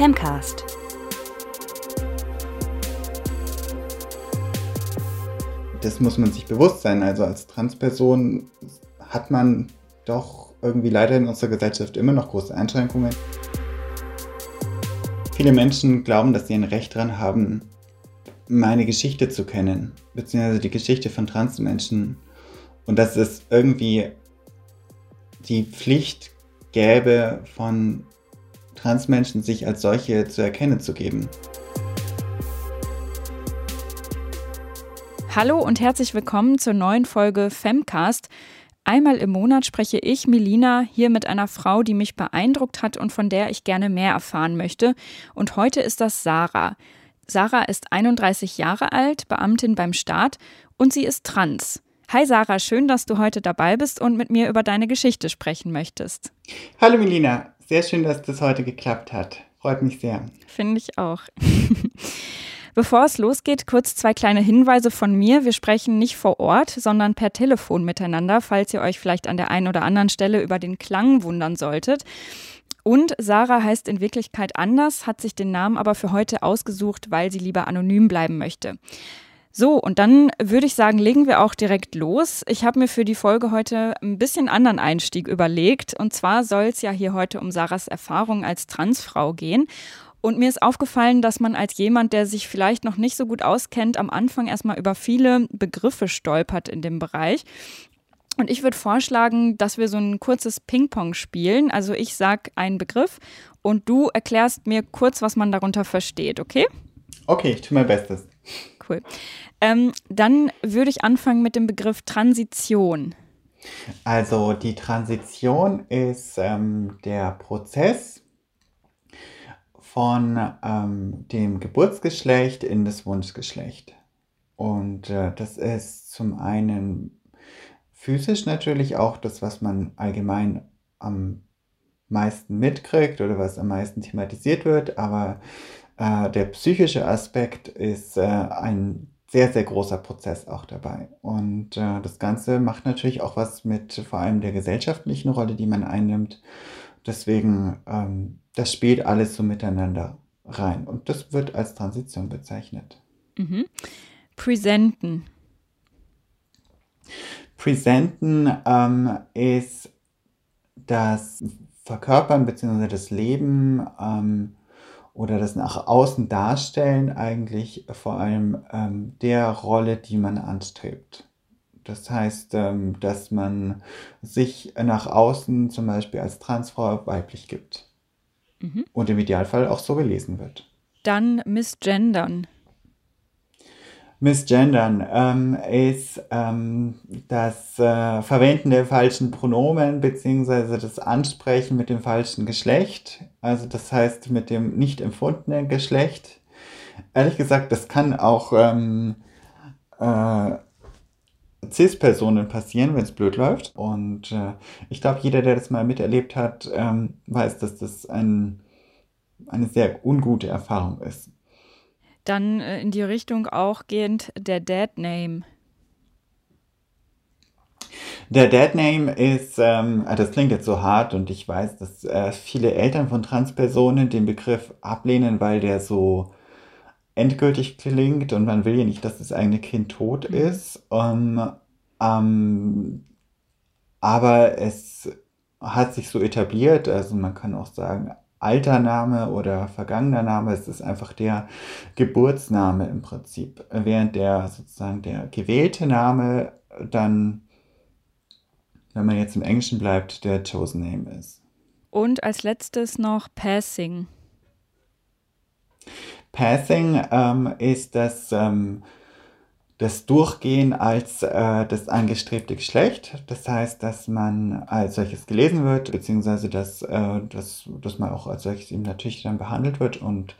Femcast. Das muss man sich bewusst sein. Also als Transperson hat man doch irgendwie leider in unserer Gesellschaft immer noch große Einschränkungen. Viele Menschen glauben, dass sie ein Recht daran haben, meine Geschichte zu kennen, beziehungsweise die Geschichte von Transmenschen. Und dass es irgendwie die Pflicht gäbe, von Transmenschen sich als solche zu erkennen zu geben. Hallo und herzlich willkommen zur neuen Folge Femcast. Einmal im Monat spreche ich, Melina, hier mit einer Frau, die mich beeindruckt hat und von der ich gerne mehr erfahren möchte. Und heute ist das Sarah. Sarah ist 31 Jahre alt, Beamtin beim Staat und sie ist trans. Hi Sarah, schön, dass du heute dabei bist und mit mir über deine Geschichte sprechen möchtest. Hallo Melina, sehr schön, dass das heute geklappt hat. Freut mich sehr. Finde ich auch. Bevor es losgeht, kurz zwei kleine Hinweise von mir. Wir sprechen nicht vor Ort, sondern per Telefon miteinander, falls ihr euch vielleicht an der einen oder anderen Stelle über den Klang wundern solltet. Und Sarah heißt in Wirklichkeit anders, hat sich den Namen aber für heute ausgesucht, weil sie lieber anonym bleiben möchte. So, und dann würde ich sagen, legen wir auch direkt los. Ich habe mir für die Folge heute ein bisschen anderen Einstieg überlegt. Und zwar soll es ja hier heute um Sarahs Erfahrung als Transfrau gehen. Und mir ist aufgefallen, dass man als jemand, der sich vielleicht noch nicht so gut auskennt, am Anfang erstmal über viele Begriffe stolpert in dem Bereich. Und ich würde vorschlagen, dass wir so ein kurzes Ping-Pong spielen. Also ich sage einen Begriff und du erklärst mir kurz, was man darunter versteht, okay? Okay, ich tue mein Bestes. Cool. Ähm, dann würde ich anfangen mit dem Begriff Transition. Also die Transition ist ähm, der Prozess von ähm, dem Geburtsgeschlecht in das Wunschgeschlecht. Und äh, das ist zum einen physisch natürlich auch das, was man allgemein am meisten mitkriegt oder was am meisten thematisiert wird, aber äh, der psychische Aspekt ist äh, ein sehr, sehr großer Prozess auch dabei. Und äh, das Ganze macht natürlich auch was mit vor allem der gesellschaftlichen Rolle, die man einnimmt. Deswegen, ähm, das spielt alles so miteinander rein. Und das wird als Transition bezeichnet. Mhm. Präsenten. Präsenten ähm, ist das Verkörpern bzw. das Leben ähm, oder das nach außen darstellen eigentlich vor allem ähm, der Rolle, die man anstrebt. Das heißt, ähm, dass man sich nach außen zum Beispiel als Transfrau weiblich gibt mhm. und im Idealfall auch so gelesen wird. Dann misgendern. Misgendern ähm, ist ähm, das äh, Verwenden der falschen Pronomen beziehungsweise das Ansprechen mit dem falschen Geschlecht. Also das heißt mit dem nicht empfundenen Geschlecht. Ehrlich gesagt, das kann auch ähm, äh, CIS-Personen passieren, wenn es blöd läuft. Und äh, ich glaube, jeder, der das mal miterlebt hat, ähm, weiß, dass das ein, eine sehr ungute Erfahrung ist. Dann äh, in die Richtung auch gehend der Dead Name. Der Dead Name ist, ähm, ah, das klingt jetzt so hart und ich weiß, dass äh, viele Eltern von Transpersonen den Begriff ablehnen, weil der so endgültig klingt und man will ja nicht, dass das eigene Kind tot mhm. ist. Um, ähm, aber es hat sich so etabliert, also man kann auch sagen, alter Name oder vergangener Name, es ist einfach der Geburtsname im Prinzip. Während der sozusagen der gewählte Name dann, wenn man jetzt im Englischen bleibt, der Chosen Name ist. Und als letztes noch Passing. Passing ähm, ist das ähm, das Durchgehen als äh, das angestrebte Geschlecht. Das heißt, dass man als solches gelesen wird, beziehungsweise dass, äh, dass, dass man auch als solches eben natürlich dann behandelt wird. Und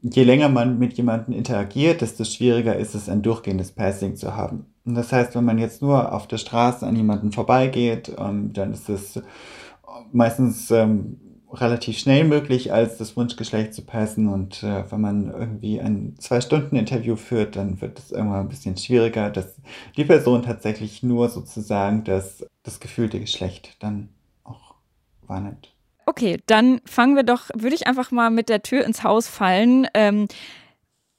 je länger man mit jemandem interagiert, desto schwieriger ist es, ein durchgehendes Passing zu haben. Und das heißt, wenn man jetzt nur auf der Straße an jemanden vorbeigeht, ähm, dann ist es meistens ähm, relativ schnell möglich, als das Wunschgeschlecht zu passen. Und äh, wenn man irgendwie ein Zwei-Stunden-Interview führt, dann wird es irgendwann ein bisschen schwieriger, dass die Person tatsächlich nur sozusagen das, das gefühlte Geschlecht dann auch wahrnimmt. Okay, dann fangen wir doch, würde ich einfach mal mit der Tür ins Haus fallen. Ähm,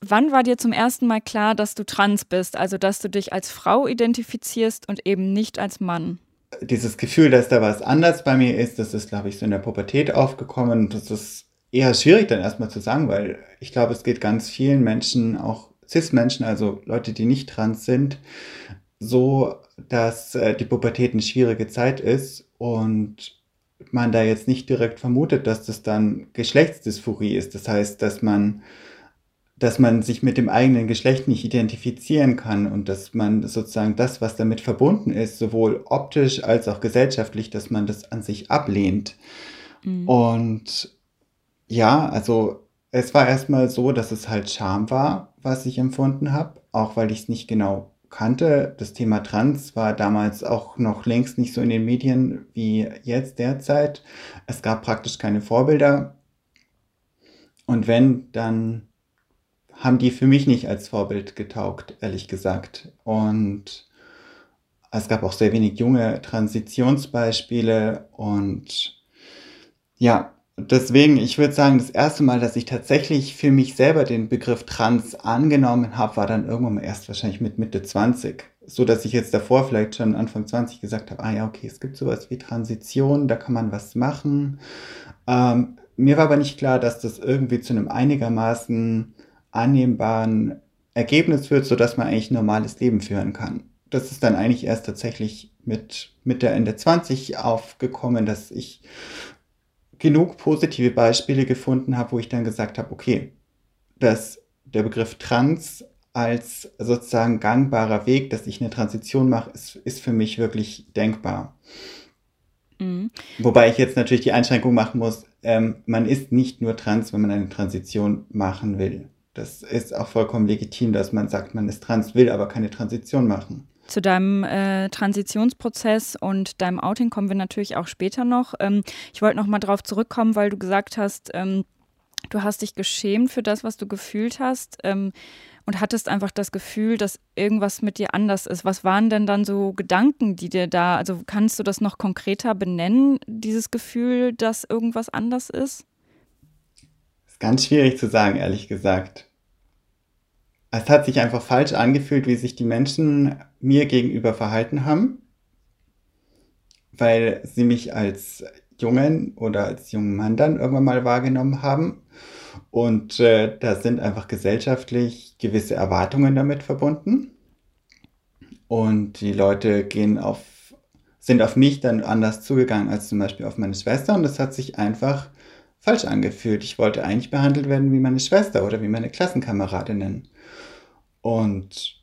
wann war dir zum ersten Mal klar, dass du trans bist, also dass du dich als Frau identifizierst und eben nicht als Mann? Dieses Gefühl, dass da was anders bei mir ist, das ist, glaube ich, so in der Pubertät aufgekommen. Das ist eher schwierig dann erstmal zu sagen, weil ich glaube, es geht ganz vielen Menschen, auch Cis-Menschen, also Leute, die nicht trans sind, so, dass äh, die Pubertät eine schwierige Zeit ist und man da jetzt nicht direkt vermutet, dass das dann Geschlechtsdysphorie ist. Das heißt, dass man, dass man sich mit dem eigenen Geschlecht nicht identifizieren kann und dass man sozusagen das, was damit verbunden ist, sowohl optisch als auch gesellschaftlich, dass man das an sich ablehnt. Mhm. Und ja, also es war erstmal so, dass es halt Scham war, was ich empfunden habe, auch weil ich es nicht genau kannte. Das Thema Trans war damals auch noch längst nicht so in den Medien wie jetzt derzeit. Es gab praktisch keine Vorbilder. Und wenn, dann haben die für mich nicht als Vorbild getaugt, ehrlich gesagt. Und es gab auch sehr wenig junge Transitionsbeispiele und ja, deswegen, ich würde sagen, das erste Mal, dass ich tatsächlich für mich selber den Begriff Trans angenommen habe, war dann irgendwann mal erst wahrscheinlich mit Mitte 20. So dass ich jetzt davor vielleicht schon Anfang 20 gesagt habe, ah ja, okay, es gibt sowas wie Transition, da kann man was machen. Ähm, mir war aber nicht klar, dass das irgendwie zu einem einigermaßen annehmbaren Ergebnis führt, sodass man eigentlich ein normales Leben führen kann. Das ist dann eigentlich erst tatsächlich mit Mitte, Ende 20 aufgekommen, dass ich genug positive Beispiele gefunden habe, wo ich dann gesagt habe, okay, dass der Begriff Trans als sozusagen gangbarer Weg, dass ich eine Transition mache, ist, ist für mich wirklich denkbar. Mhm. Wobei ich jetzt natürlich die Einschränkung machen muss, ähm, man ist nicht nur trans, wenn man eine Transition machen will. Das ist auch vollkommen legitim, dass man sagt, man ist trans, will aber keine Transition machen. Zu deinem äh, Transitionsprozess und deinem Outing kommen wir natürlich auch später noch. Ähm, ich wollte noch mal darauf zurückkommen, weil du gesagt hast, ähm, du hast dich geschämt für das, was du gefühlt hast ähm, und hattest einfach das Gefühl, dass irgendwas mit dir anders ist. Was waren denn dann so Gedanken, die dir da, also kannst du das noch konkreter benennen, dieses Gefühl, dass irgendwas anders ist? Ganz schwierig zu sagen, ehrlich gesagt es hat sich einfach falsch angefühlt, wie sich die Menschen mir gegenüber verhalten haben, weil sie mich als Jungen oder als jungen Mann dann irgendwann mal wahrgenommen haben. Und äh, da sind einfach gesellschaftlich gewisse Erwartungen damit verbunden. Und die Leute gehen auf, sind auf mich dann anders zugegangen als zum Beispiel auf meine Schwester. Und das hat sich einfach falsch angefühlt. Ich wollte eigentlich behandelt werden wie meine Schwester oder wie meine Klassenkameradinnen. Und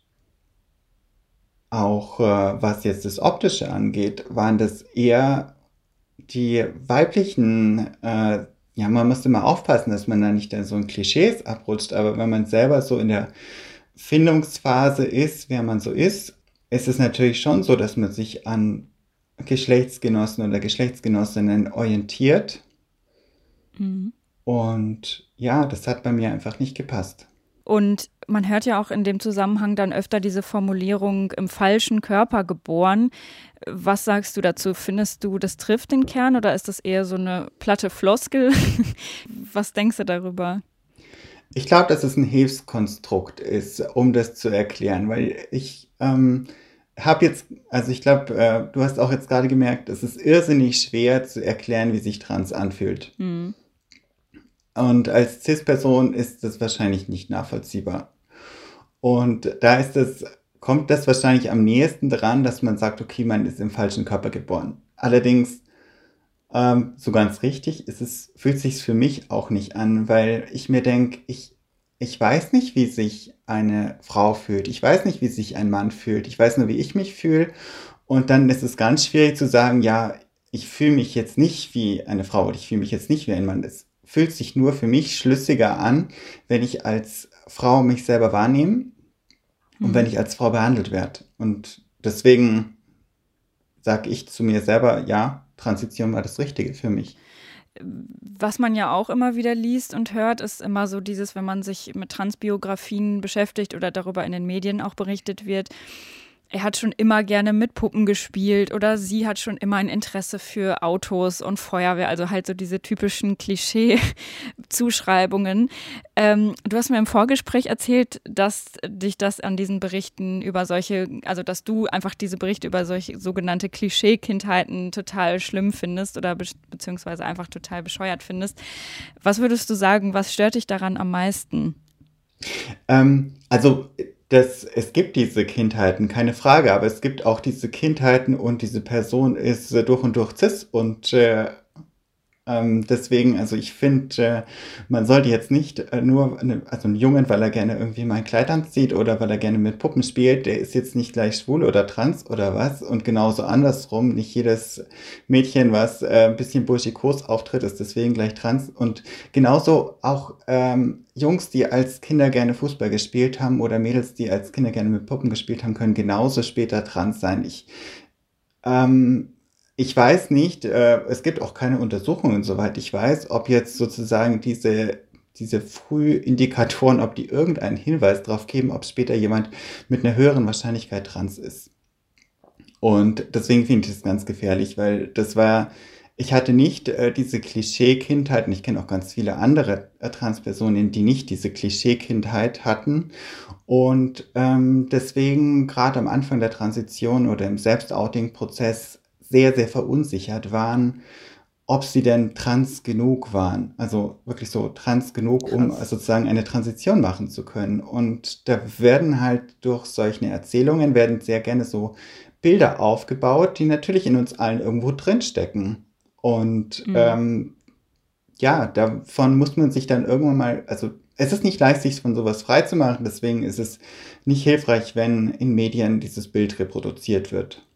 auch äh, was jetzt das Optische angeht, waren das eher die weiblichen, äh, ja, man musste mal aufpassen, dass man da nicht in so ein Klischees abrutscht, aber wenn man selber so in der Findungsphase ist, wer man so ist, ist es natürlich schon so, dass man sich an Geschlechtsgenossen oder Geschlechtsgenossinnen orientiert. Mhm. Und ja, das hat bei mir einfach nicht gepasst. Und man hört ja auch in dem Zusammenhang dann öfter diese Formulierung im falschen Körper geboren. Was sagst du dazu? Findest du, das trifft den Kern oder ist das eher so eine platte Floskel? Was denkst du darüber? Ich glaube, dass es ein Hilfskonstrukt ist, um das zu erklären, weil ich ähm, habe jetzt, also ich glaube, äh, du hast auch jetzt gerade gemerkt, es ist irrsinnig schwer zu erklären, wie sich Trans anfühlt. Mhm. Und als CIS-Person ist das wahrscheinlich nicht nachvollziehbar. Und da ist es, kommt das wahrscheinlich am nächsten dran, dass man sagt, okay, man ist im falschen Körper geboren. Allerdings, ähm, so ganz richtig ist es, fühlt sich für mich auch nicht an, weil ich mir denke, ich, ich weiß nicht, wie sich eine Frau fühlt. Ich weiß nicht, wie sich ein Mann fühlt. Ich weiß nur, wie ich mich fühle. Und dann ist es ganz schwierig zu sagen, ja, ich fühle mich jetzt nicht wie eine Frau oder ich fühle mich jetzt nicht wie ein Mann. Das fühlt sich nur für mich schlüssiger an, wenn ich als Frau mich selber wahrnehme und mhm. wenn ich als Frau behandelt werde. Und deswegen sage ich zu mir selber, ja, Transition war das Richtige für mich. Was man ja auch immer wieder liest und hört, ist immer so dieses, wenn man sich mit Transbiografien beschäftigt oder darüber in den Medien auch berichtet wird, er hat schon immer gerne mit Puppen gespielt oder sie hat schon immer ein Interesse für Autos und Feuerwehr, also halt so diese typischen Klischee-Zuschreibungen. Ähm, du hast mir im Vorgespräch erzählt, dass dich das an diesen Berichten über solche, also dass du einfach diese Berichte über solche sogenannte Klischee-Kindheiten total schlimm findest oder be beziehungsweise einfach total bescheuert findest. Was würdest du sagen, was stört dich daran am meisten? Ähm, also das, es gibt diese Kindheiten, keine Frage, aber es gibt auch diese Kindheiten und diese Person ist äh, durch und durch cis und äh, ähm, deswegen, also ich finde, äh, man sollte jetzt nicht äh, nur, eine, also einen Jungen, weil er gerne irgendwie mal ein Kleid anzieht oder weil er gerne mit Puppen spielt, der ist jetzt nicht gleich schwul oder trans oder was. Und genauso andersrum, nicht jedes Mädchen, was äh, ein bisschen burschikos auftritt, ist deswegen gleich trans. Und genauso auch ähm, Jungs, die als Kinder gerne Fußball gespielt haben oder Mädels, die als Kinder gerne mit Puppen gespielt haben, können genauso später trans sein. Ich ähm, ich weiß nicht, äh, es gibt auch keine Untersuchungen, soweit ich weiß, ob jetzt sozusagen diese, diese Frühindikatoren, ob die irgendeinen Hinweis darauf geben, ob später jemand mit einer höheren Wahrscheinlichkeit trans ist. Und deswegen finde ich das ganz gefährlich, weil das war, ich hatte nicht äh, diese Klischee-Kindheit und ich kenne auch ganz viele andere äh, Transpersonen, die nicht diese Klischee-Kindheit hatten. Und ähm, deswegen gerade am Anfang der Transition oder im Selbstouting-Prozess sehr, sehr verunsichert waren, ob sie denn trans genug waren. Also wirklich so trans genug, Krass. um sozusagen eine Transition machen zu können. Und da werden halt durch solche Erzählungen, werden sehr gerne so Bilder aufgebaut, die natürlich in uns allen irgendwo drinstecken. Und mhm. ähm, ja, davon muss man sich dann irgendwann mal, also es ist nicht leicht, sich von sowas freizumachen, deswegen ist es nicht hilfreich, wenn in Medien dieses Bild reproduziert wird.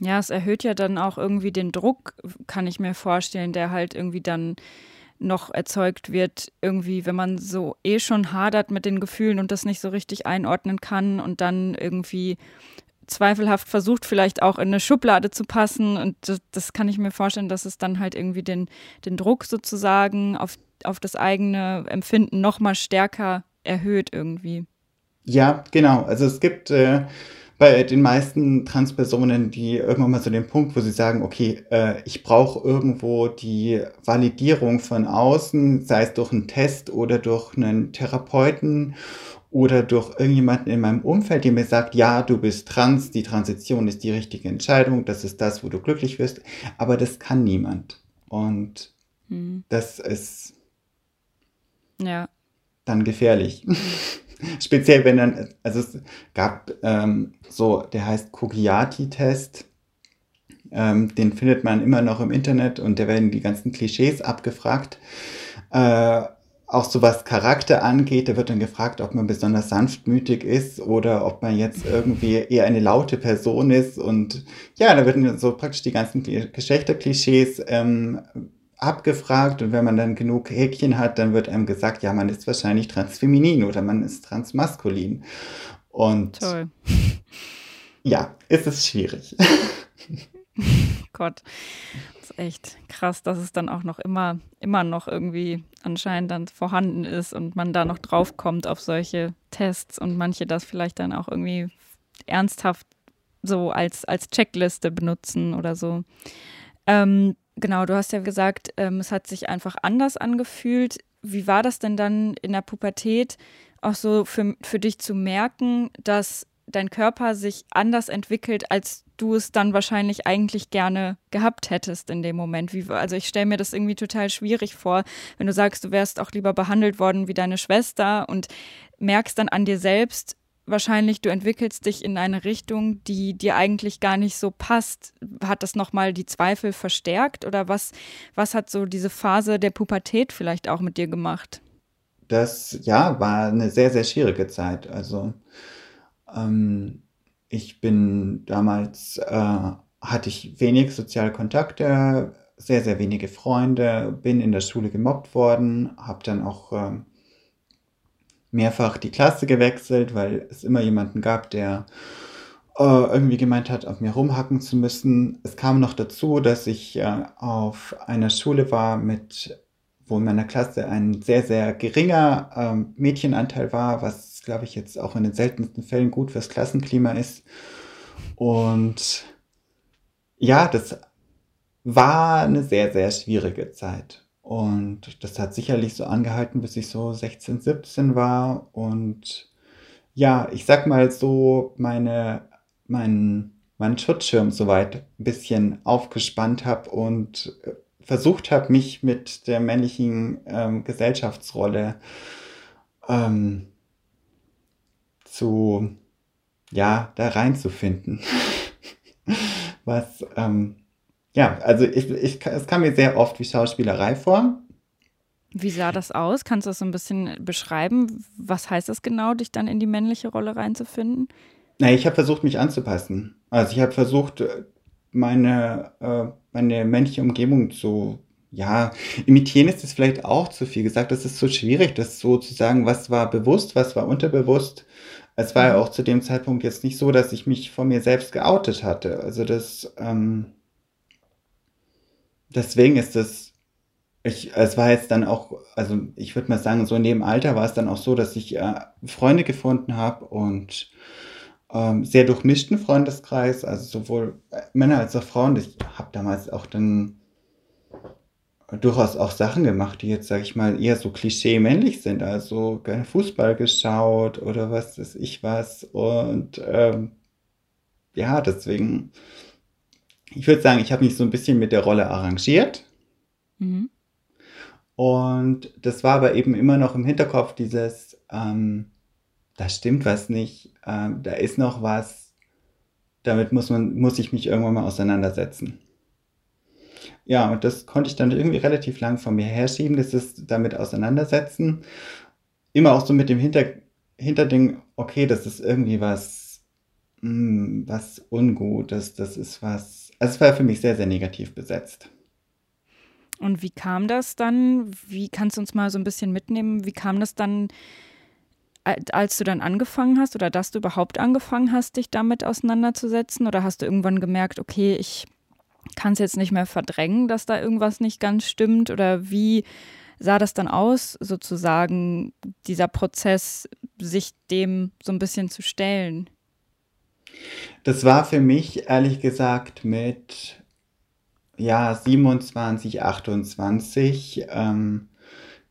Ja, es erhöht ja dann auch irgendwie den Druck, kann ich mir vorstellen, der halt irgendwie dann noch erzeugt wird, irgendwie, wenn man so eh schon hadert mit den Gefühlen und das nicht so richtig einordnen kann und dann irgendwie zweifelhaft versucht, vielleicht auch in eine Schublade zu passen. Und das, das kann ich mir vorstellen, dass es dann halt irgendwie den, den Druck sozusagen auf, auf das eigene Empfinden noch mal stärker erhöht irgendwie. Ja, genau. Also es gibt äh, bei den meisten Transpersonen, die irgendwann mal so den Punkt, wo sie sagen, okay, äh, ich brauche irgendwo die Validierung von außen, sei es durch einen Test oder durch einen Therapeuten oder durch irgendjemanden in meinem Umfeld, der mir sagt, ja, du bist trans, die Transition ist die richtige Entscheidung, das ist das, wo du glücklich wirst, aber das kann niemand. Und hm. das ist ja. dann gefährlich. Speziell, wenn dann, also es gab ähm, so, der heißt Cogiati-Test. Ähm, den findet man immer noch im Internet und da werden die ganzen Klischees abgefragt. Äh, auch so was Charakter angeht, da wird dann gefragt, ob man besonders sanftmütig ist oder ob man jetzt irgendwie eher eine laute Person ist. Und ja, da werden so praktisch die ganzen Geschlechterklischees ähm, abgefragt und wenn man dann genug Häkchen hat, dann wird einem gesagt, ja, man ist wahrscheinlich transfeminin oder man ist transmaskulin. Und Toll. ja, ist es schwierig. Gott, das ist echt krass, dass es dann auch noch immer, immer noch irgendwie anscheinend dann vorhanden ist und man da noch draufkommt auf solche Tests und manche das vielleicht dann auch irgendwie ernsthaft so als, als Checkliste benutzen oder so. Ähm, Genau, du hast ja gesagt, ähm, es hat sich einfach anders angefühlt. Wie war das denn dann in der Pubertät auch so für, für dich zu merken, dass dein Körper sich anders entwickelt, als du es dann wahrscheinlich eigentlich gerne gehabt hättest in dem Moment. Wie, also ich stelle mir das irgendwie total schwierig vor, wenn du sagst, du wärst auch lieber behandelt worden wie deine Schwester und merkst dann an dir selbst, wahrscheinlich, du entwickelst dich in eine Richtung, die dir eigentlich gar nicht so passt. Hat das nochmal die Zweifel verstärkt oder was, was hat so diese Phase der Pubertät vielleicht auch mit dir gemacht? Das, ja, war eine sehr, sehr schwierige Zeit. Also, ähm, ich bin damals, äh, hatte ich wenig soziale Kontakte, sehr, sehr wenige Freunde, bin in der Schule gemobbt worden, habe dann auch ähm, mehrfach die Klasse gewechselt, weil es immer jemanden gab, der äh, irgendwie gemeint hat, auf mir rumhacken zu müssen. Es kam noch dazu, dass ich äh, auf einer Schule war mit wo in meiner Klasse ein sehr, sehr geringer ähm, Mädchenanteil war, was, glaube ich, jetzt auch in den seltensten Fällen gut fürs Klassenklima ist. Und ja, das war eine sehr, sehr schwierige Zeit. Und das hat sicherlich so angehalten, bis ich so 16, 17 war. Und ja, ich sag mal so, meine, mein, meinen Schutzschirm soweit ein bisschen aufgespannt habe und versucht habe, mich mit der männlichen ähm, Gesellschaftsrolle ähm, zu, ja, da reinzufinden. Was, ähm, ja, also ich, ich, es kam mir sehr oft wie Schauspielerei vor. Wie sah das aus? Kannst du das so ein bisschen beschreiben? Was heißt das genau, dich dann in die männliche Rolle reinzufinden? Na, ich habe versucht, mich anzupassen. Also ich habe versucht, meine, äh, meine männliche Umgebung zu, ja, imitieren ist es vielleicht auch zu viel gesagt. Das ist so schwierig, das so zu sagen, was war bewusst, was war unterbewusst. Es war ja mhm. auch zu dem Zeitpunkt jetzt nicht so, dass ich mich von mir selbst geoutet hatte. Also das, ähm, deswegen ist das, ich, es war jetzt dann auch, also ich würde mal sagen, so in dem Alter war es dann auch so, dass ich äh, Freunde gefunden habe und ähm, sehr durchmischten Freundeskreis, also sowohl Männer als auch Frauen. Ich habe damals auch dann durchaus auch Sachen gemacht, die jetzt, sage ich mal, eher so klischee-männlich sind. Also gerne Fußball geschaut oder was weiß ich was. Und ähm, ja, deswegen, ich würde sagen, ich habe mich so ein bisschen mit der Rolle arrangiert. Mhm. Und das war aber eben immer noch im Hinterkopf dieses, ähm, da stimmt was nicht, äh, da ist noch was, damit muss, man, muss ich mich irgendwann mal auseinandersetzen. Ja, und das konnte ich dann irgendwie relativ lang von mir herschieben, das ist damit auseinandersetzen. Immer auch so mit dem Hinter, Hinterding, okay, das ist irgendwie was, mh, hm, was ungut, das, das ist was, es war für mich sehr, sehr negativ besetzt. Und wie kam das dann? Wie kannst du uns mal so ein bisschen mitnehmen? Wie kam das dann als du dann angefangen hast oder dass du überhaupt angefangen hast, dich damit auseinanderzusetzen? Oder hast du irgendwann gemerkt, okay, ich kann es jetzt nicht mehr verdrängen, dass da irgendwas nicht ganz stimmt? Oder wie sah das dann aus, sozusagen, dieser Prozess, sich dem so ein bisschen zu stellen? Das war für mich ehrlich gesagt mit ja, 27, 28. Ähm,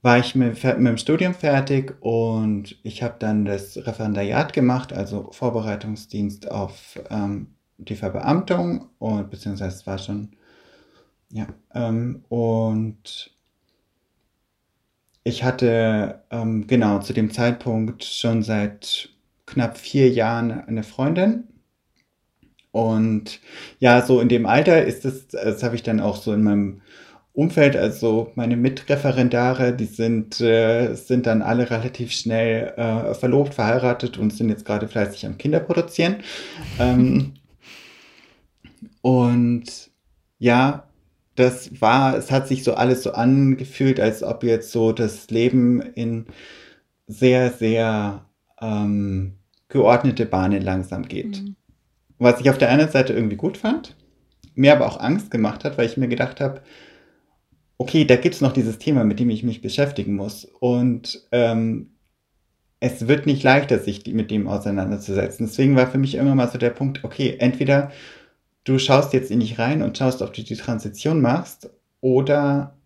war ich mit, mit dem Studium fertig und ich habe dann das Referendariat gemacht, also Vorbereitungsdienst auf ähm, die Verbeamtung und beziehungsweise es war schon, ja, ähm, und ich hatte ähm, genau zu dem Zeitpunkt schon seit knapp vier Jahren eine Freundin. Und ja, so in dem Alter ist es, das habe ich dann auch so in meinem Umfeld, also meine Mitreferendare, die sind, äh, sind dann alle relativ schnell äh, verlobt, verheiratet und sind jetzt gerade fleißig am Kinder produzieren. Ähm, und ja, das war, es hat sich so alles so angefühlt, als ob jetzt so das Leben in sehr, sehr ähm, geordnete Bahnen langsam geht. Mhm. Was ich auf der einen Seite irgendwie gut fand, mir aber auch Angst gemacht hat, weil ich mir gedacht habe, okay, da gibt es noch dieses Thema, mit dem ich mich beschäftigen muss. Und ähm, es wird nicht leichter, sich mit dem auseinanderzusetzen. Deswegen war für mich irgendwann mal so der Punkt, okay, entweder du schaust jetzt in dich rein und schaust, ob du die Transition machst, oder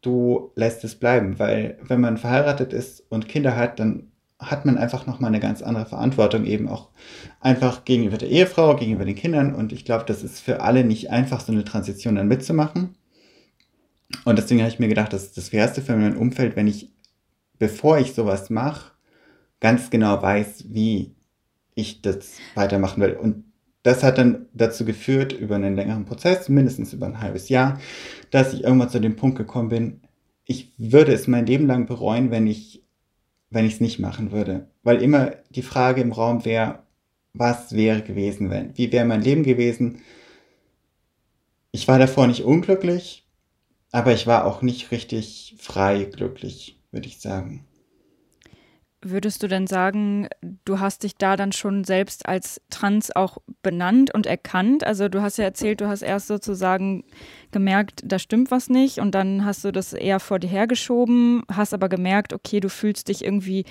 du lässt es bleiben, weil wenn man verheiratet ist und Kinder hat, dann hat man einfach nochmal eine ganz andere Verantwortung, eben auch einfach gegenüber der Ehefrau, gegenüber den Kindern. Und ich glaube, das ist für alle nicht einfach, so eine Transition dann mitzumachen. Und deswegen habe ich mir gedacht, das ist das Fairste für mein Umfeld, wenn ich, bevor ich sowas mache, ganz genau weiß, wie ich das weitermachen will. Und das hat dann dazu geführt, über einen längeren Prozess, mindestens über ein halbes Jahr, dass ich irgendwann zu dem Punkt gekommen bin, ich würde es mein Leben lang bereuen, wenn ich wenn ich es nicht machen würde. Weil immer die Frage im Raum wäre, was wäre gewesen, wenn? Wie wäre mein Leben gewesen? Ich war davor nicht unglücklich, aber ich war auch nicht richtig frei glücklich, würde ich sagen. Würdest du denn sagen, du hast dich da dann schon selbst als trans auch benannt und erkannt? Also du hast ja erzählt, du hast erst sozusagen gemerkt, da stimmt was nicht und dann hast du das eher vor dir hergeschoben, hast aber gemerkt, okay, du fühlst dich irgendwie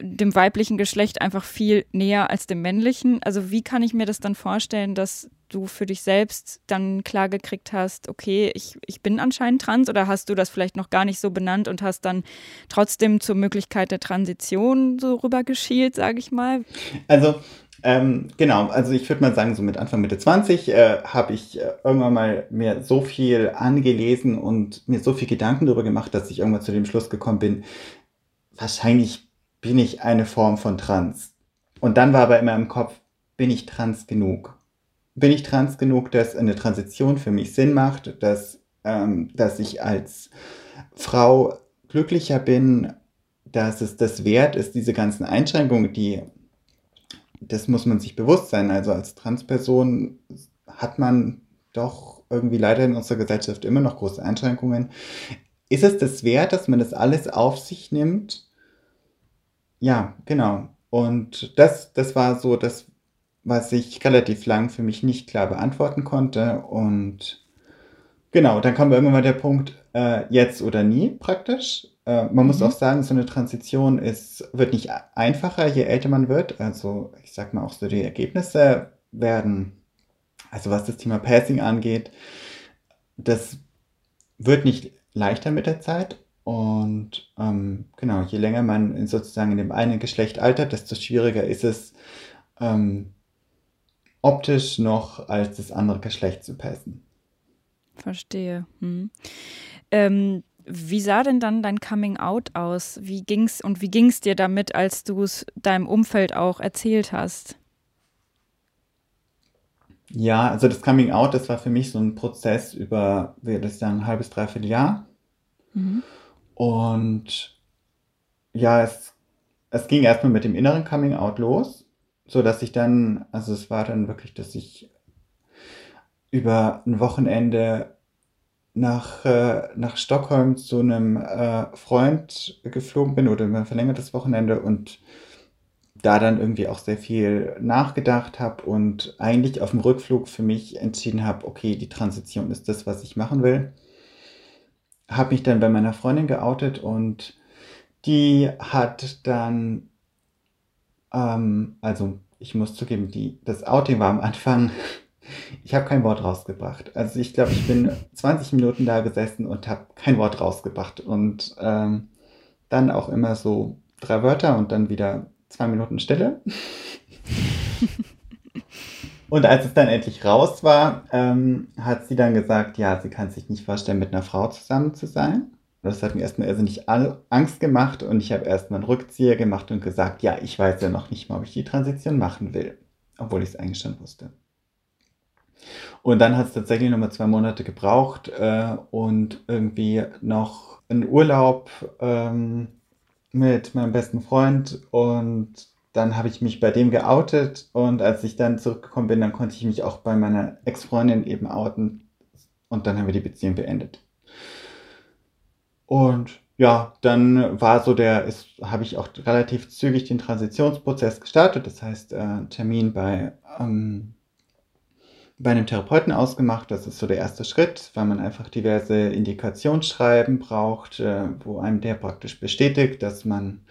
dem weiblichen Geschlecht einfach viel näher als dem männlichen. Also wie kann ich mir das dann vorstellen, dass du für dich selbst dann klar gekriegt hast, okay, ich, ich bin anscheinend trans oder hast du das vielleicht noch gar nicht so benannt und hast dann trotzdem zur Möglichkeit der Transition so rübergeschielt, sage ich mal? Also ähm, genau, also ich würde mal sagen, so mit Anfang Mitte 20 äh, habe ich äh, irgendwann mal mir so viel angelesen und mir so viel Gedanken darüber gemacht, dass ich irgendwann zu dem Schluss gekommen bin, wahrscheinlich bin ich eine Form von Trans. Und dann war aber immer im Kopf, bin ich trans genug? Bin ich trans genug, dass eine Transition für mich Sinn macht, dass, ähm, dass ich als Frau glücklicher bin, dass es das wert ist, diese ganzen Einschränkungen, die, das muss man sich bewusst sein. Also als Transperson hat man doch irgendwie leider in unserer Gesellschaft immer noch große Einschränkungen. Ist es das wert, dass man das alles auf sich nimmt? Ja, genau. Und das, das war so das, was ich relativ lang für mich nicht klar beantworten konnte. Und genau, dann kam irgendwann mal der Punkt, äh, jetzt oder nie praktisch. Äh, man mhm. muss auch sagen, so eine Transition ist, wird nicht einfacher, je älter man wird. Also ich sag mal auch so, die Ergebnisse werden, also was das Thema Passing angeht, das wird nicht leichter mit der Zeit. Und ähm, genau, je länger man in sozusagen in dem einen Geschlecht altert, desto schwieriger ist es, ähm, optisch noch als das andere Geschlecht zu passen. Verstehe. Hm. Ähm, wie sah denn dann dein Coming Out aus? Wie ging's und wie ging es dir damit, als du es deinem Umfeld auch erzählt hast? Ja, also das Coming Out, das war für mich so ein Prozess über, wie das sagen, ein halbes, dreiviertel Jahr. Mhm. Und ja, es, es ging erstmal mit dem inneren Coming Out los, so dass ich dann, also es war dann wirklich, dass ich über ein Wochenende nach, äh, nach Stockholm zu einem äh, Freund geflogen bin oder ein verlängertes Wochenende und da dann irgendwie auch sehr viel nachgedacht habe und eigentlich auf dem Rückflug für mich entschieden habe, okay, die Transition ist das, was ich machen will. Habe mich dann bei meiner Freundin geoutet und die hat dann, ähm, also ich muss zugeben, die, das Outing war am Anfang, ich habe kein Wort rausgebracht. Also ich glaube, ich bin 20 Minuten da gesessen und habe kein Wort rausgebracht und ähm, dann auch immer so drei Wörter und dann wieder zwei Minuten Stille. Und als es dann endlich raus war, ähm, hat sie dann gesagt, ja, sie kann sich nicht vorstellen, mit einer Frau zusammen zu sein. Das hat mir erstmal irrsinnig Angst gemacht und ich habe erstmal einen Rückzieher gemacht und gesagt, ja, ich weiß ja noch nicht mal, ob ich die Transition machen will, obwohl ich es eigentlich schon wusste. Und dann hat es tatsächlich nochmal zwei Monate gebraucht äh, und irgendwie noch einen Urlaub ähm, mit meinem besten Freund und dann habe ich mich bei dem geoutet und als ich dann zurückgekommen bin, dann konnte ich mich auch bei meiner Ex-Freundin eben outen und dann haben wir die Beziehung beendet. Und ja, dann war so der, habe ich auch relativ zügig den Transitionsprozess gestartet, das heißt äh, Termin bei, ähm, bei einem Therapeuten ausgemacht. Das ist so der erste Schritt, weil man einfach diverse Indikationsschreiben braucht, äh, wo einem der praktisch bestätigt, dass man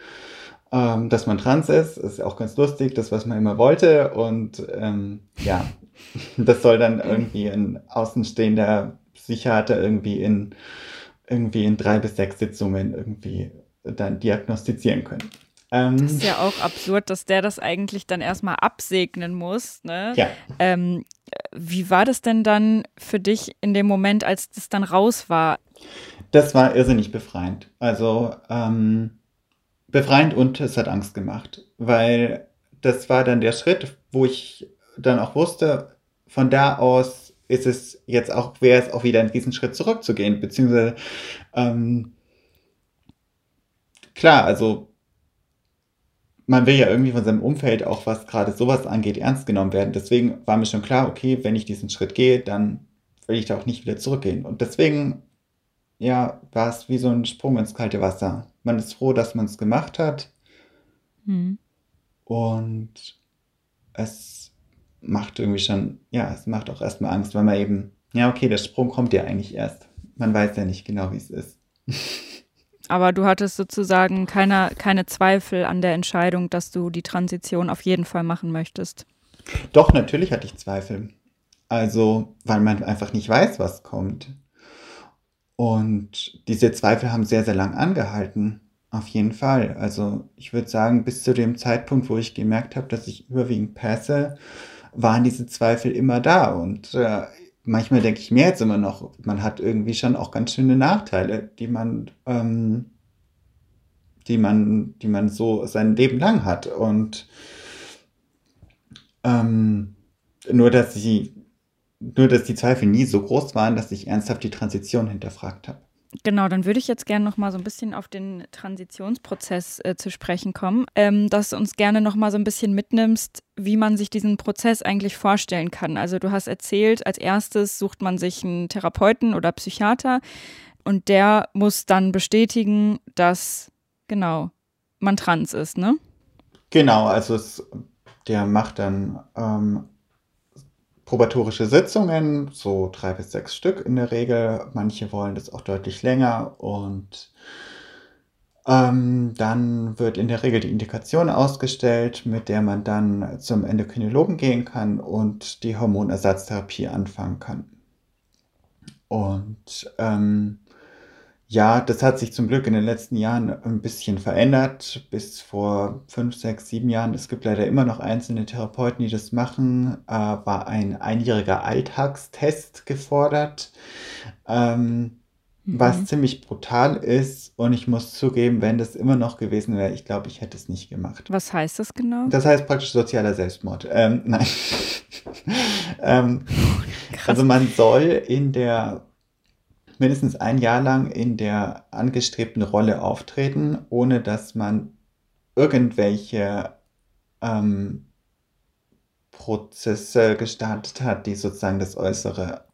ähm, dass man trans ist. Ist auch ganz lustig, das, was man immer wollte. Und ähm, ja, das soll dann irgendwie ein außenstehender Psychiater irgendwie in, irgendwie in drei bis sechs Sitzungen irgendwie dann diagnostizieren können. Ähm, das ist ja auch absurd, dass der das eigentlich dann erstmal absegnen muss. Ne? Ja. Ähm, wie war das denn dann für dich in dem Moment, als das dann raus war? Das war irrsinnig befreiend. Also ähm, befreiend und es hat Angst gemacht, weil das war dann der Schritt, wo ich dann auch wusste, von da aus ist es jetzt auch, wäre es auch wieder in diesen Schritt zurückzugehen, beziehungsweise ähm, klar, also man will ja irgendwie von seinem Umfeld auch, was gerade sowas angeht, ernst genommen werden. Deswegen war mir schon klar, okay, wenn ich diesen Schritt gehe, dann will ich da auch nicht wieder zurückgehen. Und deswegen, ja, war es wie so ein Sprung ins kalte Wasser man ist froh, dass man es gemacht hat. Mhm. Und es macht irgendwie schon, ja, es macht auch erstmal Angst, weil man eben, ja, okay, der Sprung kommt ja eigentlich erst. Man weiß ja nicht genau, wie es ist. Aber du hattest sozusagen keine, keine Zweifel an der Entscheidung, dass du die Transition auf jeden Fall machen möchtest. Doch, natürlich hatte ich Zweifel. Also, weil man einfach nicht weiß, was kommt. Und diese Zweifel haben sehr, sehr lang angehalten. Auf jeden Fall. Also, ich würde sagen, bis zu dem Zeitpunkt, wo ich gemerkt habe, dass ich überwiegend passe, waren diese Zweifel immer da. Und äh, manchmal denke ich mir jetzt immer noch, man hat irgendwie schon auch ganz schöne Nachteile, die man, ähm, die man, die man so sein Leben lang hat. Und ähm, nur, dass sie, nur, dass die Zweifel nie so groß waren, dass ich ernsthaft die Transition hinterfragt habe. Genau, dann würde ich jetzt gerne noch mal so ein bisschen auf den Transitionsprozess äh, zu sprechen kommen, ähm, dass du uns gerne noch mal so ein bisschen mitnimmst, wie man sich diesen Prozess eigentlich vorstellen kann. Also du hast erzählt, als erstes sucht man sich einen Therapeuten oder Psychiater und der muss dann bestätigen, dass genau man trans ist, ne? Genau, also es, der macht dann ähm, probatorische Sitzungen, so drei bis sechs Stück in der Regel. Manche wollen das auch deutlich länger und ähm, dann wird in der Regel die Indikation ausgestellt, mit der man dann zum Endokrinologen gehen kann und die Hormonersatztherapie anfangen kann. Und ähm, ja, das hat sich zum Glück in den letzten Jahren ein bisschen verändert. Bis vor fünf, sechs, sieben Jahren. Es gibt leider immer noch einzelne Therapeuten, die das machen. Äh, war ein einjähriger Alltagstest gefordert, ähm, mhm. was ziemlich brutal ist. Und ich muss zugeben, wenn das immer noch gewesen wäre, ich glaube, ich hätte es nicht gemacht. Was heißt das genau? Das heißt praktisch sozialer Selbstmord. Ähm, nein. ähm, also man soll in der mindestens ein Jahr lang in der angestrebten Rolle auftreten, ohne dass man irgendwelche ähm, Prozesse gestartet hat, die sozusagen das Äußere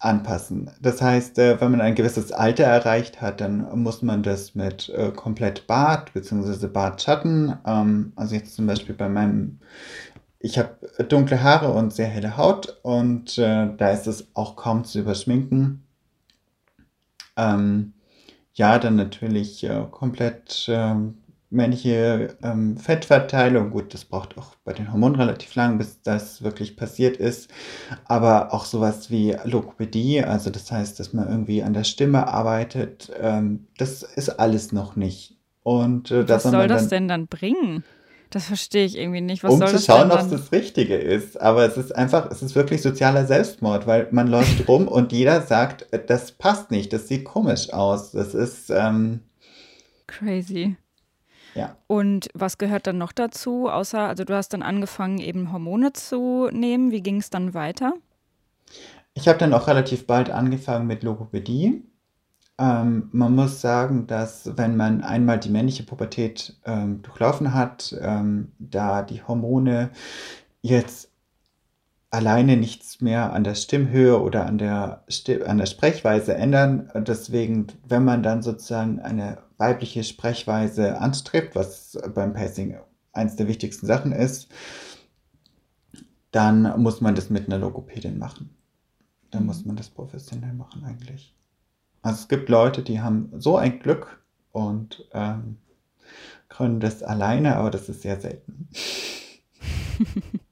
anpassen. Das heißt, äh, wenn man ein gewisses Alter erreicht hat, dann muss man das mit äh, komplett Bart bzw. Bartschatten, ähm, also jetzt zum Beispiel bei meinem, ich habe dunkle Haare und sehr helle Haut und äh, da ist es auch kaum zu überschminken. Ähm, ja, dann natürlich äh, komplett ähm, männliche ähm, Fettverteilung. Gut, das braucht auch bei den Hormonen relativ lang, bis das wirklich passiert ist. Aber auch sowas wie Logopädie, also das heißt, dass man irgendwie an der Stimme arbeitet, ähm, das ist alles noch nicht. Und äh, was soll das denn dann bringen? Das verstehe ich irgendwie nicht. Was um soll zu schauen, ob es das Richtige ist. Aber es ist einfach, es ist wirklich sozialer Selbstmord, weil man läuft rum und jeder sagt, das passt nicht, das sieht komisch aus. Das ist ähm, crazy. Ja. Und was gehört dann noch dazu? Außer, also du hast dann angefangen, eben Hormone zu nehmen. Wie ging es dann weiter? Ich habe dann auch relativ bald angefangen mit Logopädie. Ähm, man muss sagen, dass wenn man einmal die männliche Pubertät ähm, durchlaufen hat, ähm, da die Hormone jetzt alleine nichts mehr an der Stimmhöhe oder an der, Sti an der Sprechweise ändern. Deswegen, wenn man dann sozusagen eine weibliche Sprechweise anstrebt, was beim Pacing eines der wichtigsten Sachen ist, dann muss man das mit einer Logopädin machen. Dann muss man das professionell machen eigentlich. Also es gibt Leute, die haben so ein Glück und ähm, können das alleine, aber das ist sehr selten.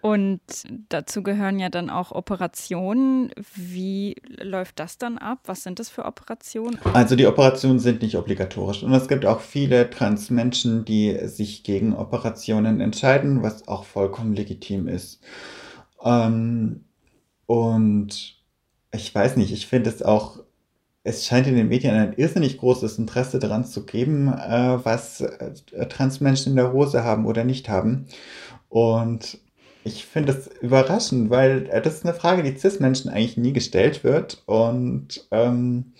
Und dazu gehören ja dann auch Operationen. Wie läuft das dann ab? Was sind das für Operationen? Also die Operationen sind nicht obligatorisch. Und es gibt auch viele Transmenschen, die sich gegen Operationen entscheiden, was auch vollkommen legitim ist. Ähm, und ich weiß nicht, ich finde es auch, es scheint in den Medien ein irrsinnig großes Interesse daran zu geben, äh, was äh, Transmenschen in der Hose haben oder nicht haben. Und ich finde es überraschend, weil äh, das ist eine Frage, die CIS-Menschen eigentlich nie gestellt wird und ähm,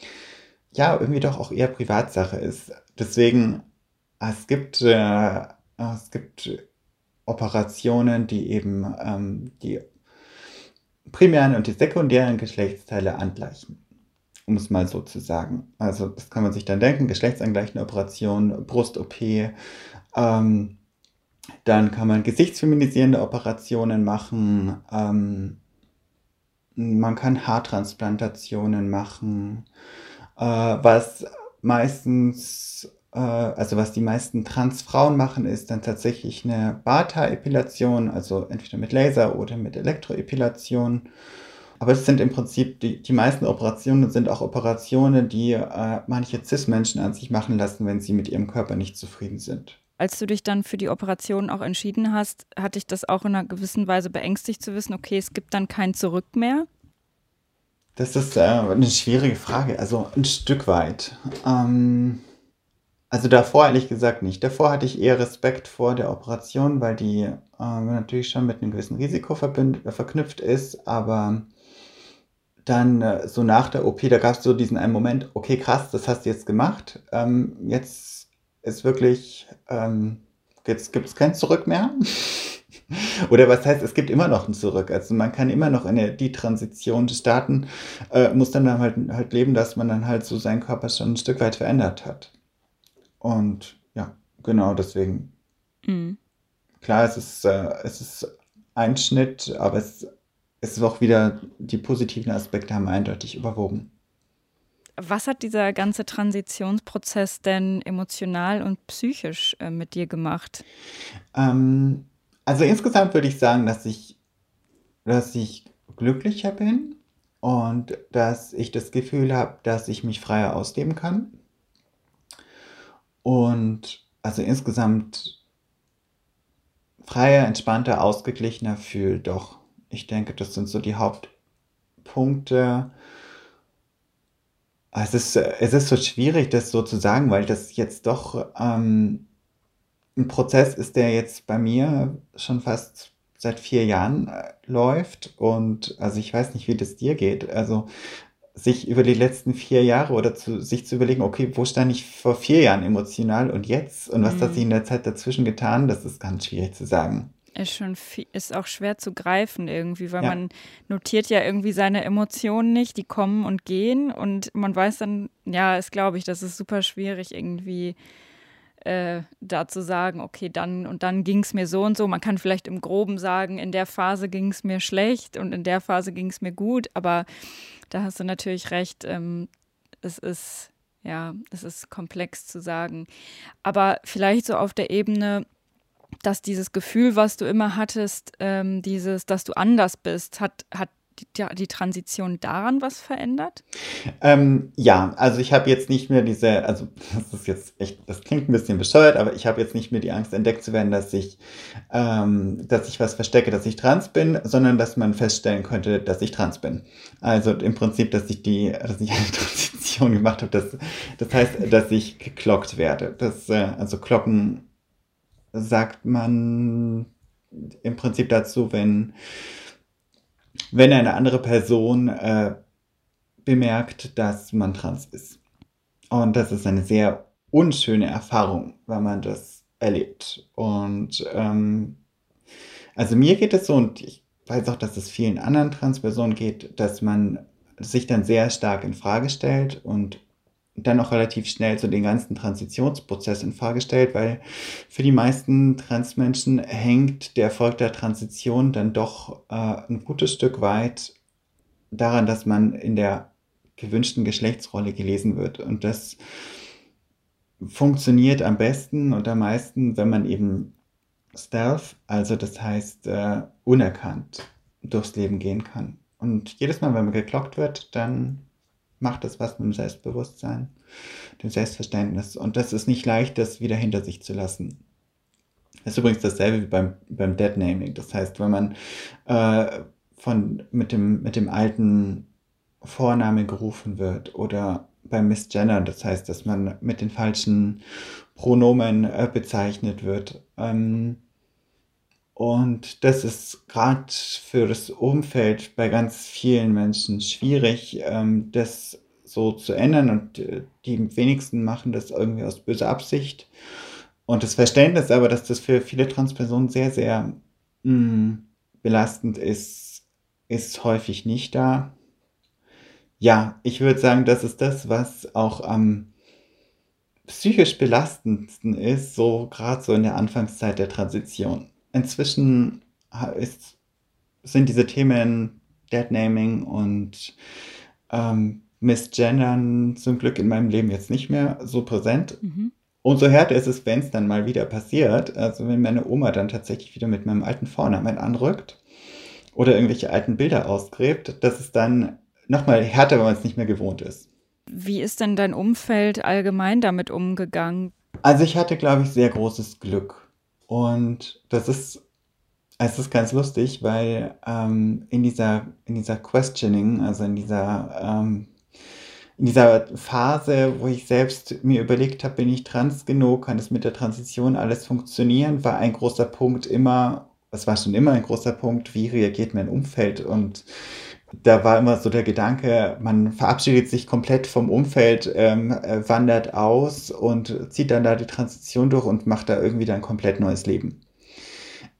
ja, irgendwie doch auch eher Privatsache ist. Deswegen, es gibt, äh, es gibt Operationen, die eben ähm, die primären und die sekundären Geschlechtsteile angleichen. um es mal so zu sagen. Also das kann man sich dann denken, geschlechtsangleichende Operation, Brust-OP, ähm, dann kann man gesichtsfeminisierende Operationen machen, ähm, man kann Haartransplantationen machen, äh, was meistens, äh, also was die meisten Transfrauen machen, ist dann tatsächlich eine Barthaarepilation, also entweder mit Laser oder mit Elektroepilation. Aber es sind im Prinzip, die, die meisten Operationen sind auch Operationen, die äh, manche CIS-Menschen an sich machen lassen, wenn sie mit ihrem Körper nicht zufrieden sind. Als du dich dann für die Operation auch entschieden hast, hatte ich das auch in einer gewissen Weise beängstigt zu wissen, okay, es gibt dann kein Zurück mehr? Das ist äh, eine schwierige Frage, also ein Stück weit. Ähm, also davor ehrlich gesagt nicht. Davor hatte ich eher Respekt vor der Operation, weil die äh, natürlich schon mit einem gewissen Risiko verknüpft ist, aber dann äh, so nach der OP, da gab es so diesen einen Moment, okay, krass, das hast du jetzt gemacht. Ähm, jetzt ist wirklich, ähm, jetzt gibt es kein Zurück mehr. Oder was heißt, es gibt immer noch ein Zurück. Also man kann immer noch eine, die Transition starten, äh, muss dann halt, halt leben, dass man dann halt so seinen Körper schon ein Stück weit verändert hat. Und ja, genau deswegen. Mhm. Klar, es ist, äh, es ist ein Schnitt, aber es, es ist auch wieder, die positiven Aspekte haben eindeutig überwogen. Was hat dieser ganze Transitionsprozess denn emotional und psychisch äh, mit dir gemacht? Ähm, also insgesamt würde ich sagen, dass ich, dass ich glücklicher bin und dass ich das Gefühl habe, dass ich mich freier ausleben kann. Und also insgesamt freier, entspannter, ausgeglichener fühlt. Doch ich denke, das sind so die Hauptpunkte, es ist, es ist so schwierig, das so zu sagen, weil das jetzt doch ähm, ein Prozess ist, der jetzt bei mir schon fast seit vier Jahren äh, läuft. Und also ich weiß nicht, wie das dir geht. Also sich über die letzten vier Jahre oder zu, sich zu überlegen, okay, wo stand ich vor vier Jahren emotional und jetzt und was mhm. hat sich in der Zeit dazwischen getan, das ist ganz schwierig zu sagen ist schon viel, ist auch schwer zu greifen irgendwie, weil ja. man notiert ja irgendwie seine Emotionen nicht, die kommen und gehen und man weiß dann, ja, ist glaube ich, das ist super schwierig irgendwie äh, da zu sagen, okay, dann und dann ging es mir so und so. Man kann vielleicht im Groben sagen, in der Phase ging es mir schlecht und in der Phase ging es mir gut, aber da hast du natürlich recht, ähm, es ist ja, es ist komplex zu sagen. Aber vielleicht so auf der Ebene, dass dieses Gefühl, was du immer hattest, ähm, dieses, dass du anders bist, hat, hat die, die Transition daran was verändert? Ähm, ja, also ich habe jetzt nicht mehr diese, also das ist jetzt echt, das klingt ein bisschen bescheuert, aber ich habe jetzt nicht mehr die Angst entdeckt zu werden, dass ich, ähm, dass ich was verstecke, dass ich trans bin, sondern dass man feststellen könnte, dass ich trans bin. Also im Prinzip, dass ich die, dass ich eine Transition gemacht habe, das, das heißt, dass ich geklockt werde. Das, äh, also Klocken sagt man im Prinzip dazu, wenn, wenn eine andere Person äh, bemerkt, dass man trans ist. Und das ist eine sehr unschöne Erfahrung, wenn man das erlebt. Und ähm, also mir geht es so, und ich weiß auch, dass es vielen anderen Transpersonen geht, dass man sich dann sehr stark in Frage stellt und dann auch relativ schnell so den ganzen Transitionsprozess in Frage stellt, weil für die meisten Transmenschen hängt der Erfolg der Transition dann doch äh, ein gutes Stück weit daran, dass man in der gewünschten Geschlechtsrolle gelesen wird. Und das funktioniert am besten und am meisten, wenn man eben Stealth, also das heißt äh, unerkannt, durchs Leben gehen kann. Und jedes Mal, wenn man geklockt wird, dann macht das was mit dem Selbstbewusstsein, dem Selbstverständnis. Und das ist nicht leicht, das wieder hinter sich zu lassen. Das ist übrigens dasselbe wie beim, beim Deadnaming. Das heißt, wenn man äh, von, mit, dem, mit dem alten Vorname gerufen wird oder beim Misgender, das heißt, dass man mit den falschen Pronomen äh, bezeichnet wird. Ähm, und das ist gerade für das Umfeld bei ganz vielen Menschen schwierig, ähm, das so zu ändern. Und äh, die wenigsten machen das irgendwie aus böser Absicht. Und das Verständnis aber, dass das für viele Transpersonen sehr, sehr mh, mm, belastend ist, ist häufig nicht da. Ja, ich würde sagen, das ist das, was auch am psychisch belastendsten ist, so gerade so in der Anfangszeit der Transition. Inzwischen ist, sind diese Themen Deadnaming und ähm, Missgendern zum Glück in meinem Leben jetzt nicht mehr so präsent. Mhm. Umso härter ist es, wenn es dann mal wieder passiert. Also wenn meine Oma dann tatsächlich wieder mit meinem alten Vornamen anrückt oder irgendwelche alten Bilder ausgräbt, das ist dann nochmal härter, wenn man es nicht mehr gewohnt ist. Wie ist denn dein Umfeld allgemein damit umgegangen? Also ich hatte, glaube ich, sehr großes Glück. Und das ist, es ist ganz lustig, weil ähm, in, dieser, in dieser Questioning, also in dieser, ähm, in dieser Phase, wo ich selbst mir überlegt habe, bin ich trans genug, kann es mit der Transition alles funktionieren, war ein großer Punkt immer, es war schon immer ein großer Punkt, wie reagiert mein Umfeld und da war immer so der Gedanke, man verabschiedet sich komplett vom Umfeld, ähm, äh, wandert aus und zieht dann da die Transition durch und macht da irgendwie dann komplett neues Leben.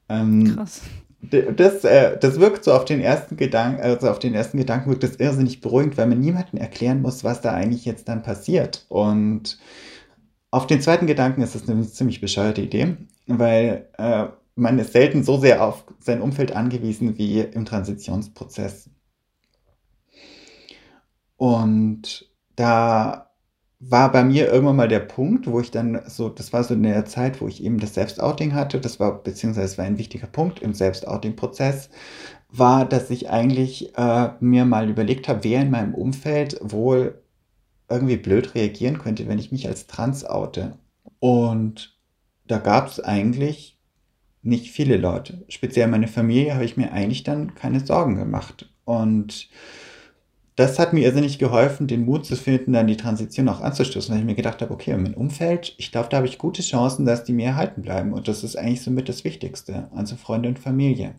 Ähm, Krass. Das, äh, das wirkt so auf den ersten Gedanken, also auf den ersten Gedanken wirkt das irrsinnig beruhigend, weil man niemandem erklären muss, was da eigentlich jetzt dann passiert. Und auf den zweiten Gedanken ist das eine ziemlich bescheuerte Idee, weil äh, man ist selten so sehr auf sein Umfeld angewiesen wie im Transitionsprozess. Und da war bei mir irgendwann mal der Punkt, wo ich dann so, das war so in der Zeit, wo ich eben das Selbstouting hatte, das war, beziehungsweise war ein wichtiger Punkt im Selbstouting-Prozess, war, dass ich eigentlich äh, mir mal überlegt habe, wer in meinem Umfeld wohl irgendwie blöd reagieren könnte, wenn ich mich als trans oute. Und da gab es eigentlich nicht viele Leute. Speziell meine Familie habe ich mir eigentlich dann keine Sorgen gemacht. Und das hat mir irrsinnig geholfen, den Mut zu finden, dann die Transition auch anzustoßen, weil ich mir gedacht habe, okay, mein Umfeld, ich glaube, da habe ich gute Chancen, dass die mir erhalten bleiben. Und das ist eigentlich somit das Wichtigste, also Freunde und Familie.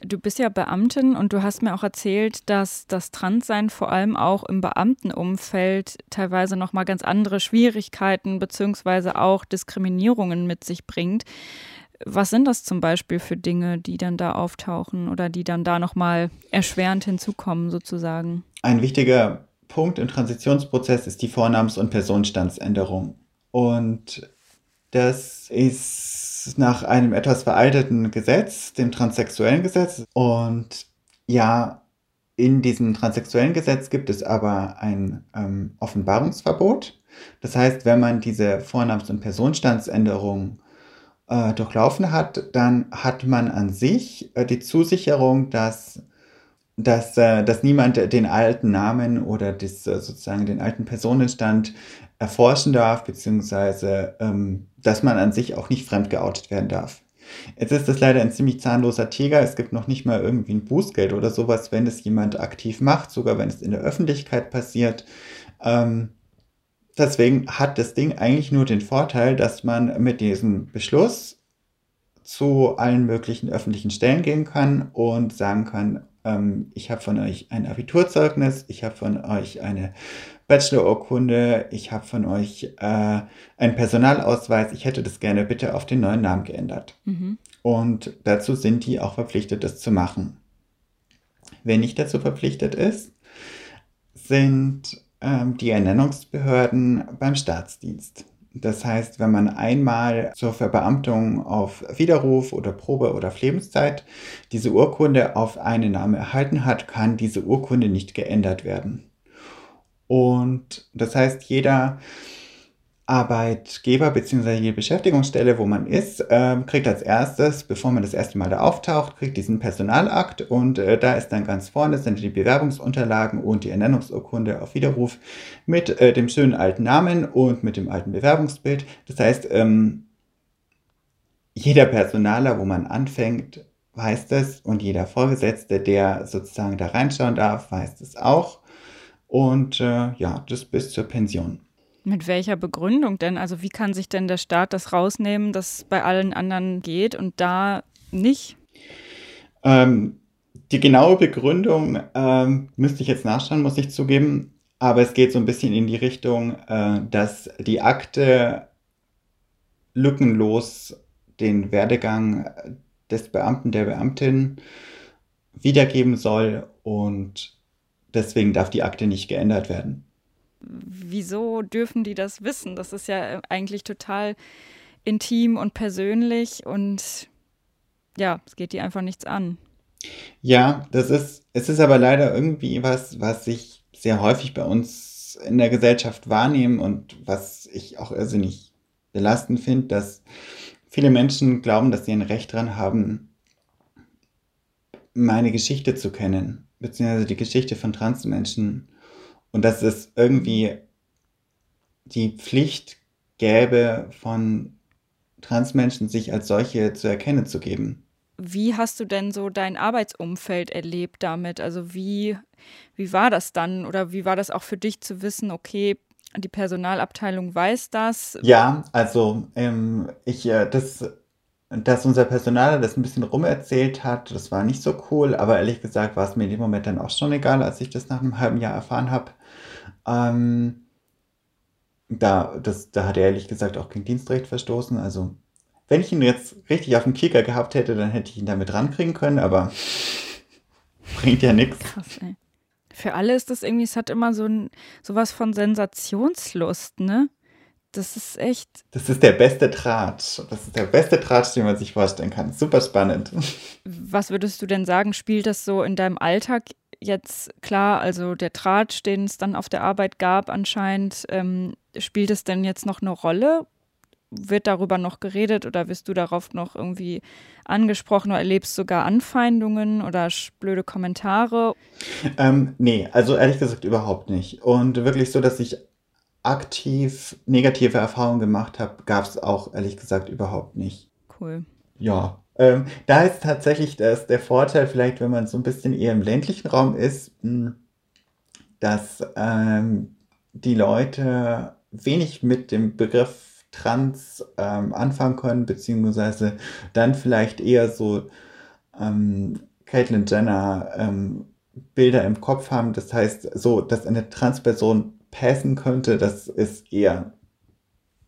Du bist ja Beamtin und du hast mir auch erzählt, dass das Transsein vor allem auch im Beamtenumfeld teilweise nochmal ganz andere Schwierigkeiten beziehungsweise auch Diskriminierungen mit sich bringt. Was sind das zum Beispiel für Dinge, die dann da auftauchen oder die dann da nochmal erschwerend hinzukommen, sozusagen? Ein wichtiger Punkt im Transitionsprozess ist die Vornamens- und Personenstandsänderung. Und das ist nach einem etwas veralteten Gesetz, dem transsexuellen Gesetz. Und ja, in diesem transsexuellen Gesetz gibt es aber ein ähm, Offenbarungsverbot. Das heißt, wenn man diese Vornamens- und Personenstandsänderung äh, durchlaufen hat, dann hat man an sich äh, die Zusicherung, dass, dass, äh, dass niemand den alten Namen oder das, äh, sozusagen den alten Personenstand erforschen darf, beziehungsweise ähm, dass man an sich auch nicht fremd geoutet werden darf. Jetzt ist das leider ein ziemlich zahnloser Tiger. Es gibt noch nicht mal irgendwie ein Bußgeld oder sowas, wenn es jemand aktiv macht, sogar wenn es in der Öffentlichkeit passiert. Ähm, Deswegen hat das Ding eigentlich nur den Vorteil, dass man mit diesem Beschluss zu allen möglichen öffentlichen Stellen gehen kann und sagen kann, ähm, ich habe von euch ein Abiturzeugnis, ich habe von euch eine Bachelorurkunde, ich habe von euch äh, einen Personalausweis, ich hätte das gerne bitte auf den neuen Namen geändert. Mhm. Und dazu sind die auch verpflichtet, das zu machen. Wer nicht dazu verpflichtet ist, sind die Ernennungsbehörden beim Staatsdienst. Das heißt, wenn man einmal zur Verbeamtung auf Widerruf oder Probe oder auf Lebenszeit diese Urkunde auf einen Namen erhalten hat, kann diese Urkunde nicht geändert werden. Und das heißt, jeder Arbeitgeber bzw. die Beschäftigungsstelle, wo man ist, äh, kriegt als erstes, bevor man das erste Mal da auftaucht, kriegt diesen Personalakt und äh, da ist dann ganz vorne sind die Bewerbungsunterlagen und die Ernennungsurkunde auf Widerruf mit äh, dem schönen alten Namen und mit dem alten Bewerbungsbild. Das heißt, ähm, jeder Personaler, wo man anfängt, weiß das und jeder Vorgesetzte, der sozusagen da reinschauen darf, weiß das auch. Und äh, ja, das bis zur Pension. Mit welcher Begründung denn? Also wie kann sich denn der Staat das rausnehmen, dass bei allen anderen geht und da nicht? Ähm, die genaue Begründung ähm, müsste ich jetzt nachschauen, muss ich zugeben. Aber es geht so ein bisschen in die Richtung, äh, dass die Akte lückenlos den Werdegang des Beamten, der Beamtin wiedergeben soll und deswegen darf die Akte nicht geändert werden. Wieso dürfen die das wissen? Das ist ja eigentlich total intim und persönlich und ja, es geht die einfach nichts an. Ja, das ist, es ist aber leider irgendwie was, was ich sehr häufig bei uns in der Gesellschaft wahrnehme und was ich auch irrsinnig belastend finde, dass viele Menschen glauben, dass sie ein Recht daran haben, meine Geschichte zu kennen, beziehungsweise die Geschichte von Transmenschen. Und dass es irgendwie die Pflicht gäbe, von Transmenschen sich als solche zu erkennen zu geben. Wie hast du denn so dein Arbeitsumfeld erlebt damit? Also wie, wie war das dann? Oder wie war das auch für dich zu wissen, okay, die Personalabteilung weiß das? Ja, also ähm, ich, äh, das, dass unser Personal das ein bisschen rumerzählt hat, das war nicht so cool, aber ehrlich gesagt war es mir in dem Moment dann auch schon egal, als ich das nach einem halben Jahr erfahren habe. Ähm, da, das, da hat er ehrlich gesagt auch gegen Dienstrecht verstoßen, also wenn ich ihn jetzt richtig auf dem Kicker gehabt hätte, dann hätte ich ihn damit rankriegen können, aber bringt ja nichts. Krass, ey. Für alle ist das irgendwie, es hat immer so ein, sowas von Sensationslust, ne? Das ist echt. Das ist der beste Tratsch. Das ist der beste Tratsch, den man sich vorstellen kann. Super spannend. Was würdest du denn sagen, spielt das so in deinem Alltag jetzt klar? Also der Tratsch, den es dann auf der Arbeit gab, anscheinend, ähm, spielt es denn jetzt noch eine Rolle? wird darüber noch geredet oder wirst du darauf noch irgendwie angesprochen oder erlebst sogar Anfeindungen oder blöde Kommentare? Ähm, nee, also ehrlich gesagt überhaupt nicht. Und wirklich so, dass ich aktiv negative Erfahrungen gemacht habe, gab es auch ehrlich gesagt überhaupt nicht. Cool. Ja. Ähm, da ist tatsächlich das, der Vorteil, vielleicht, wenn man so ein bisschen eher im ländlichen Raum ist, hm, dass ähm, die Leute wenig mit dem Begriff trans ähm, anfangen können, beziehungsweise dann vielleicht eher so ähm, Caitlyn Jenner ähm, Bilder im Kopf haben. Das heißt, so, dass eine Transperson passen könnte, das ist eher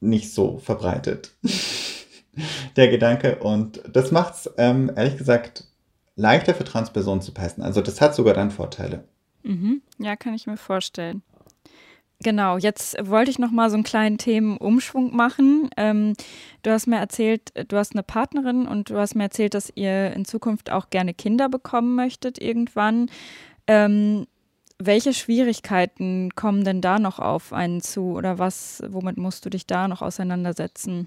nicht so verbreitet. Der Gedanke. Und das macht es, ähm, ehrlich gesagt, leichter für Transpersonen zu passen. Also das hat sogar dann Vorteile. Mhm. Ja, kann ich mir vorstellen. Genau, jetzt wollte ich noch mal so einen kleinen Themenumschwung machen. Ähm, du hast mir erzählt, du hast eine Partnerin und du hast mir erzählt, dass ihr in Zukunft auch gerne Kinder bekommen möchtet irgendwann. Ähm, welche Schwierigkeiten kommen denn da noch auf einen zu oder was, womit musst du dich da noch auseinandersetzen?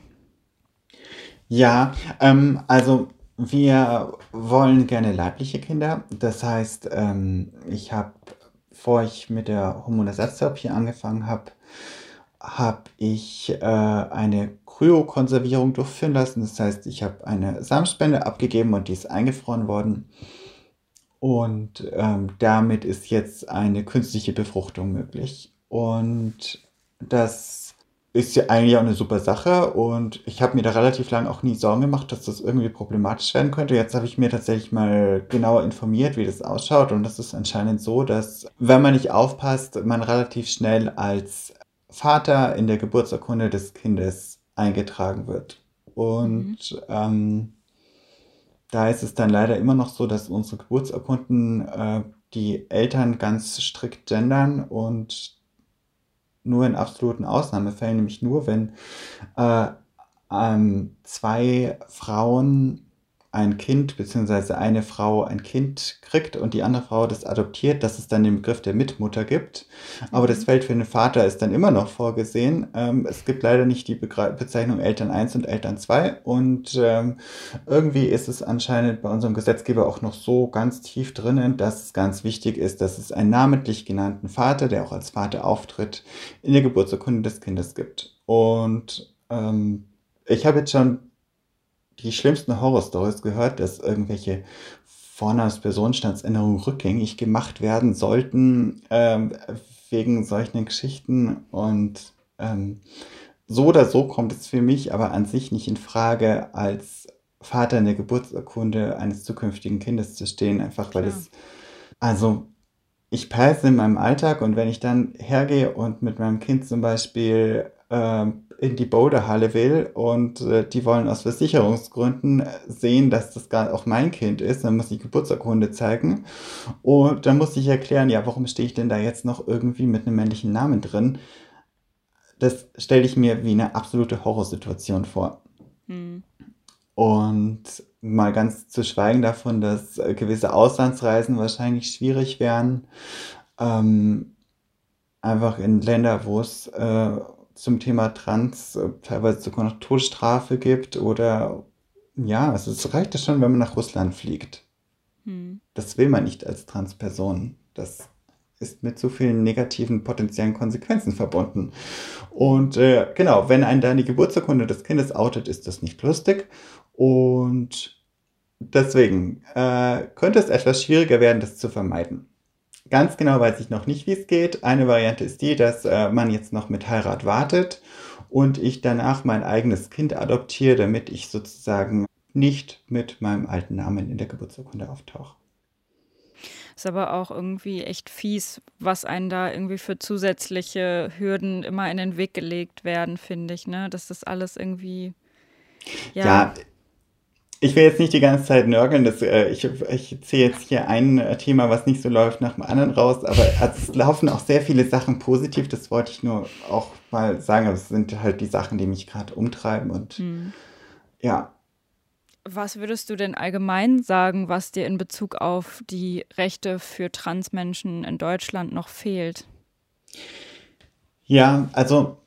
Ja, ähm, also wir wollen gerne leibliche Kinder. Das heißt, ähm, ich habe bevor ich mit der Hormonersatztherapie angefangen habe, habe ich äh, eine Kryokonservierung durchführen lassen. Das heißt, ich habe eine Samenspende abgegeben und die ist eingefroren worden. Und ähm, damit ist jetzt eine künstliche Befruchtung möglich. Und das ist ja eigentlich auch eine super Sache und ich habe mir da relativ lange auch nie Sorgen gemacht, dass das irgendwie problematisch werden könnte. Jetzt habe ich mir tatsächlich mal genauer informiert, wie das ausschaut und das ist anscheinend so, dass wenn man nicht aufpasst, man relativ schnell als Vater in der Geburtsurkunde des Kindes eingetragen wird. Und mhm. ähm, da ist es dann leider immer noch so, dass unsere Geburtsurkunden äh, die Eltern ganz strikt gendern und nur in absoluten Ausnahmefällen, nämlich nur, wenn äh, ähm, zwei Frauen ein Kind bzw. eine Frau ein Kind kriegt und die andere Frau das adoptiert, dass es dann den Begriff der Mitmutter gibt. Aber das mhm. Feld für den Vater ist dann immer noch vorgesehen. Ähm, es gibt leider nicht die Begr Bezeichnung Eltern 1 und Eltern 2 und ähm, irgendwie ist es anscheinend bei unserem Gesetzgeber auch noch so ganz tief drinnen, dass es ganz wichtig ist, dass es einen namentlich genannten Vater, der auch als Vater auftritt, in der Geburtsurkunde des Kindes gibt. Und ähm, ich habe jetzt schon die schlimmsten Horrorstories gehört, dass irgendwelche Vornamens-Personenstandsänderungen rückgängig gemacht werden sollten ähm, wegen solchen Geschichten. Und ähm, so oder so kommt es für mich aber an sich nicht in Frage, als Vater in der Geburtsurkunde eines zukünftigen Kindes zu stehen, einfach weil Klar. es, also ich peile in meinem Alltag und wenn ich dann hergehe und mit meinem Kind zum Beispiel in die Boulderhalle will und äh, die wollen aus Versicherungsgründen sehen, dass das gar auch mein Kind ist, dann muss ich Geburtsurkunde zeigen und dann muss ich erklären, ja, warum stehe ich denn da jetzt noch irgendwie mit einem männlichen Namen drin? Das stelle ich mir wie eine absolute Horrorsituation vor. Hm. Und mal ganz zu schweigen davon, dass äh, gewisse Auslandsreisen wahrscheinlich schwierig wären. Ähm, einfach in Länder, wo es äh, zum Thema Trans äh, teilweise sogar noch Todesstrafe gibt oder ja, also es reicht ja schon, wenn man nach Russland fliegt. Hm. Das will man nicht als Transperson. Das ist mit so vielen negativen potenziellen Konsequenzen verbunden. Und äh, genau, wenn ein da die Geburtsurkunde des Kindes outet, ist das nicht lustig. Und deswegen äh, könnte es etwas schwieriger werden, das zu vermeiden. Ganz genau weiß ich noch nicht, wie es geht. Eine Variante ist die, dass äh, man jetzt noch mit Heirat wartet und ich danach mein eigenes Kind adoptiere, damit ich sozusagen nicht mit meinem alten Namen in der Geburtsurkunde auftauche. Ist aber auch irgendwie echt fies, was einen da irgendwie für zusätzliche Hürden immer in den Weg gelegt werden, finde ich, ne? Dass das alles irgendwie. Ja, ja ich will jetzt nicht die ganze Zeit nörgeln. Das, äh, ich, ich ziehe jetzt hier ein äh, Thema, was nicht so läuft, nach dem anderen raus. Aber es laufen auch sehr viele Sachen positiv. Das wollte ich nur auch mal sagen. Aber es sind halt die Sachen, die mich gerade umtreiben. Und hm. ja. Was würdest du denn allgemein sagen, was dir in Bezug auf die Rechte für Transmenschen in Deutschland noch fehlt? Ja, also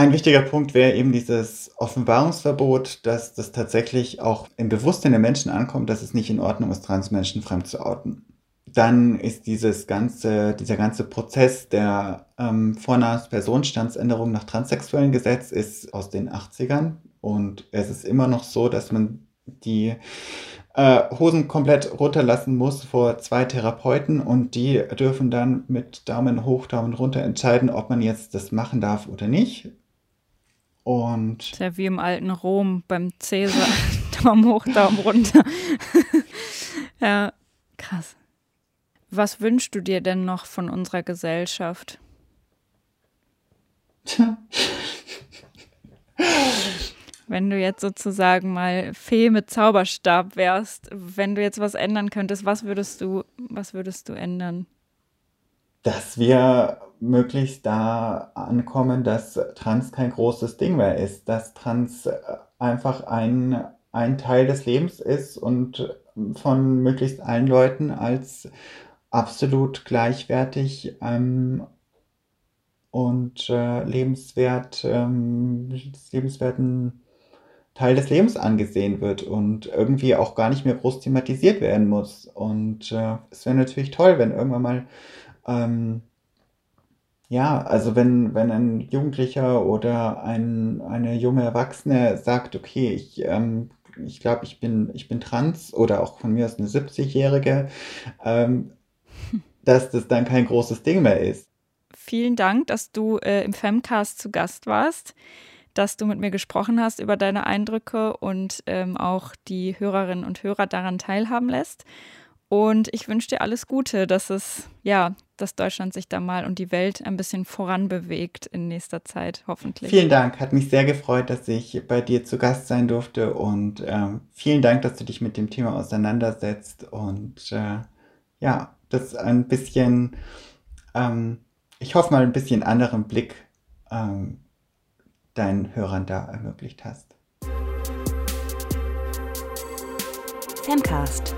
ein wichtiger Punkt wäre eben dieses Offenbarungsverbot, dass das tatsächlich auch im Bewusstsein der Menschen ankommt, dass es nicht in Ordnung ist, Transmenschen fremd zu outen. Dann ist dieses ganze, dieser ganze Prozess der ähm, Vornamenspersonenstandsänderung nach transsexuellen Gesetz ist aus den 80ern und es ist immer noch so, dass man die äh, Hosen komplett runterlassen muss vor zwei Therapeuten und die dürfen dann mit Daumen hoch, Daumen runter entscheiden, ob man jetzt das machen darf oder nicht. Und. Ist ja wie im alten Rom beim Cäsar. Daumen hoch, Daumen runter. ja, krass. Was wünschst du dir denn noch von unserer Gesellschaft? Tja. wenn du jetzt sozusagen mal Fee mit Zauberstab wärst, wenn du jetzt was ändern könntest, was würdest du, was würdest du ändern? Dass wir möglichst da ankommen, dass Trans kein großes Ding mehr ist, dass Trans einfach ein, ein Teil des Lebens ist und von möglichst allen Leuten als absolut gleichwertig ähm, und äh, lebenswert, ähm, lebenswerten Teil des Lebens angesehen wird und irgendwie auch gar nicht mehr groß thematisiert werden muss. Und äh, es wäre natürlich toll, wenn irgendwann mal, ähm, ja, also wenn, wenn ein Jugendlicher oder ein, eine junge Erwachsene sagt, okay, ich, ähm, ich glaube, ich bin, ich bin trans oder auch von mir aus eine 70-Jährige, ähm, dass das dann kein großes Ding mehr ist. Vielen Dank, dass du äh, im Femcast zu Gast warst dass du mit mir gesprochen hast über deine Eindrücke und ähm, auch die Hörerinnen und Hörer daran teilhaben lässt. Und ich wünsche dir alles Gute, dass es, ja, dass Deutschland sich da mal und die Welt ein bisschen voranbewegt in nächster Zeit, hoffentlich. Vielen Dank. Hat mich sehr gefreut, dass ich bei dir zu Gast sein durfte. Und ähm, vielen Dank, dass du dich mit dem Thema auseinandersetzt. Und äh, ja, das ein bisschen, ähm, ich hoffe mal, ein bisschen anderen Blick ähm, deinen Hörern da ermöglicht hast. Femcast